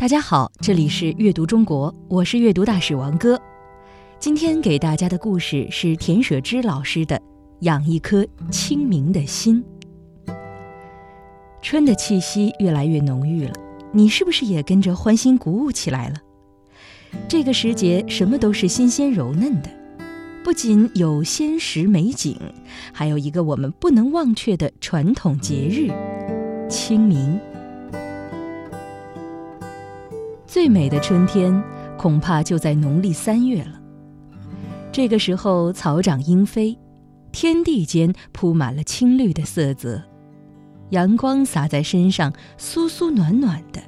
大家好，这里是阅读中国，我是阅读大使王哥。今天给大家的故事是田舍之老师的《养一颗清明的心》。春的气息越来越浓郁了，你是不是也跟着欢欣鼓舞起来了？这个时节，什么都是新鲜柔嫩的，不仅有鲜食美景，还有一个我们不能忘却的传统节日——清明。最美的春天，恐怕就在农历三月了。这个时候，草长莺飞，天地间铺满了青绿的色泽，阳光洒在身上，酥酥暖暖的。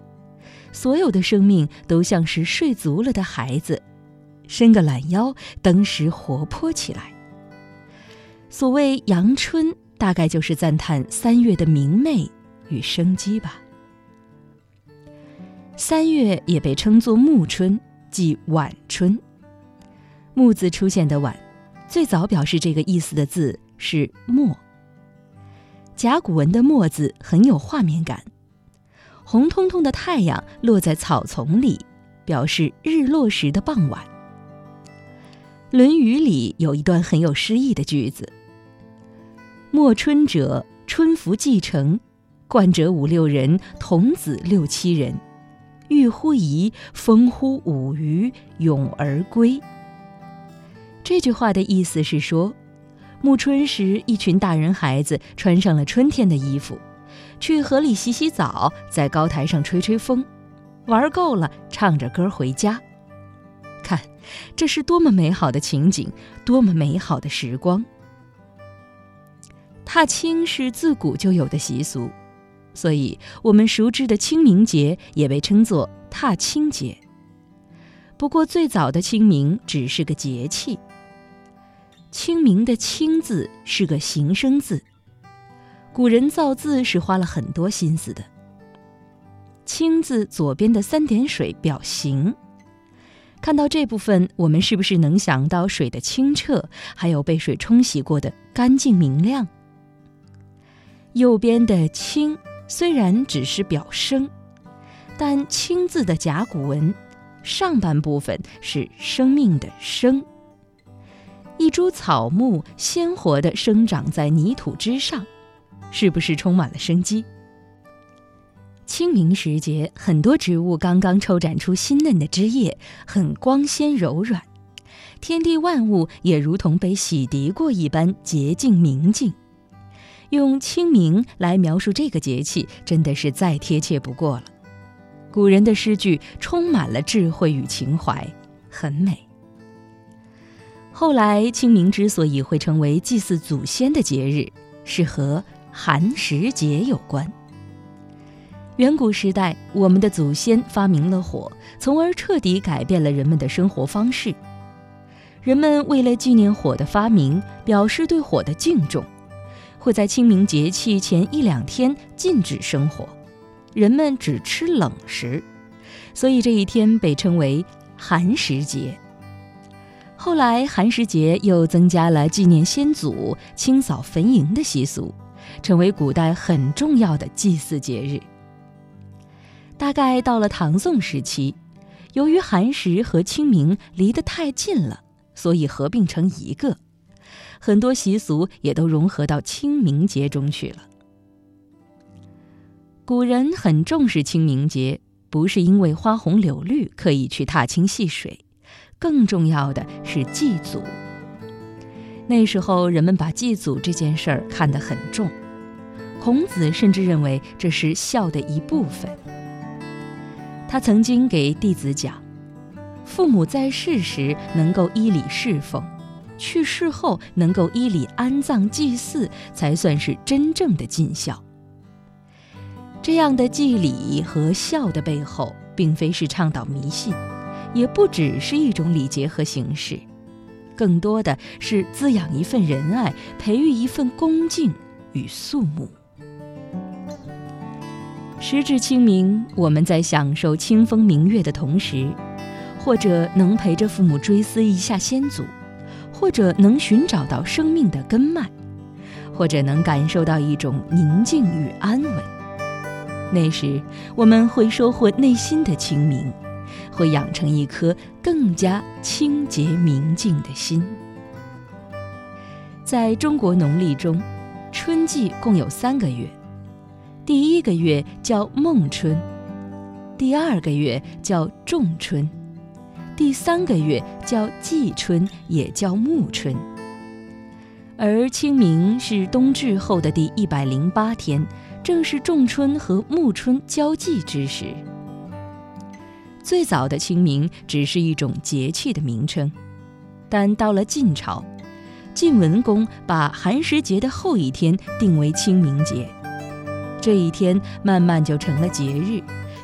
所有的生命都像是睡足了的孩子，伸个懒腰，登时活泼起来。所谓阳春，大概就是赞叹三月的明媚与生机吧。三月也被称作暮春，即晚春。暮字出现的晚，最早表示这个意思的字是墨。甲骨文的墨字很有画面感，红彤彤的太阳落在草丛里，表示日落时的傍晚。《论语》里有一段很有诗意的句子：“暮春者，春服既成，冠者五六人，童子六七人。”欲乎沂，风乎舞雩，咏而归。这句话的意思是说，暮春时，一群大人孩子穿上了春天的衣服，去河里洗洗澡，在高台上吹吹风，玩够了，唱着歌回家。看，这是多么美好的情景，多么美好的时光！踏青是自古就有的习俗。所以，我们熟知的清明节也被称作踏青节。不过，最早的清明只是个节气。清明的“清”字是个形声字，古人造字是花了很多心思的。“清”字左边的三点水表形，看到这部分，我们是不是能想到水的清澈，还有被水冲洗过的干净明亮？右边的“清”。虽然只是表声，但“青”字的甲骨文上半部分是生命的“生”。一株草木鲜活地生长在泥土之上，是不是充满了生机？清明时节，很多植物刚刚抽展出新嫩的枝叶，很光鲜柔软，天地万物也如同被洗涤过一般洁净明净。用清明来描述这个节气，真的是再贴切不过了。古人的诗句充满了智慧与情怀，很美。后来，清明之所以会成为祭祀祖先的节日，是和寒食节有关。远古时代，我们的祖先发明了火，从而彻底改变了人们的生活方式。人们为了纪念火的发明，表示对火的敬重。会在清明节气前一两天禁止生火，人们只吃冷食，所以这一天被称为寒食节。后来，寒食节又增加了纪念先祖、清扫坟茔的习俗，成为古代很重要的祭祀节日。大概到了唐宋时期，由于寒食和清明离得太近了，所以合并成一个。很多习俗也都融合到清明节中去了。古人很重视清明节，不是因为花红柳绿可以去踏青戏水，更重要的是祭祖。那时候人们把祭祖这件事儿看得很重，孔子甚至认为这是孝的一部分。他曾经给弟子讲：父母在世时能够依礼侍奉。去世后能够依礼安葬祭祀，才算是真正的尽孝。这样的祭礼和孝的背后，并非是倡导迷信，也不只是一种礼节和形式，更多的是滋养一份仁爱，培育一份恭敬与肃穆。时至清明，我们在享受清风明月的同时，或者能陪着父母追思一下先祖。或者能寻找到生命的根脉，或者能感受到一种宁静与安稳。那时我们会收获内心的清明，会养成一颗更加清洁明净的心。在中国农历中，春季共有三个月，第一个月叫孟春，第二个月叫仲春，第三个月叫季春，也叫暮春。而清明是冬至后的第一百零八天，正是仲春和暮春交际之时。最早的清明只是一种节气的名称，但到了晋朝，晋文公把寒食节的后一天定为清明节，这一天慢慢就成了节日，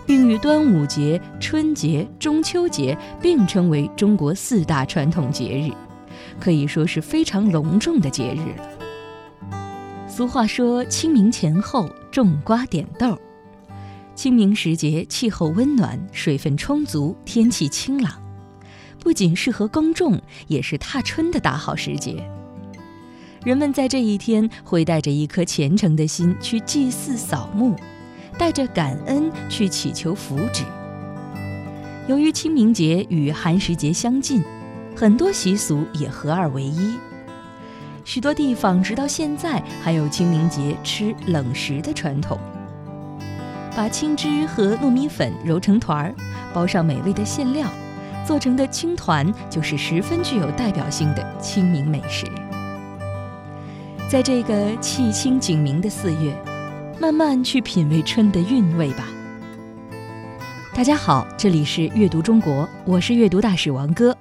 并与端午节、春节、中秋节并称为中国四大传统节日。可以说是非常隆重的节日了。俗话说：“清明前后种瓜点豆。”清明时节，气候温暖，水分充足，天气清朗，不仅适合耕种，也是踏春的大好时节。人们在这一天会带着一颗虔诚的心去祭祀扫墓，带着感恩去祈求福祉。由于清明节与寒食节相近。很多习俗也合二为一，许多地方直到现在还有清明节吃冷食的传统。把青汁和糯米粉揉成团儿，包上美味的馅料，做成的青团就是十分具有代表性的清明美食。在这个气清景明的四月，慢慢去品味春的韵味吧。大家好，这里是阅读中国，我是阅读大使王哥。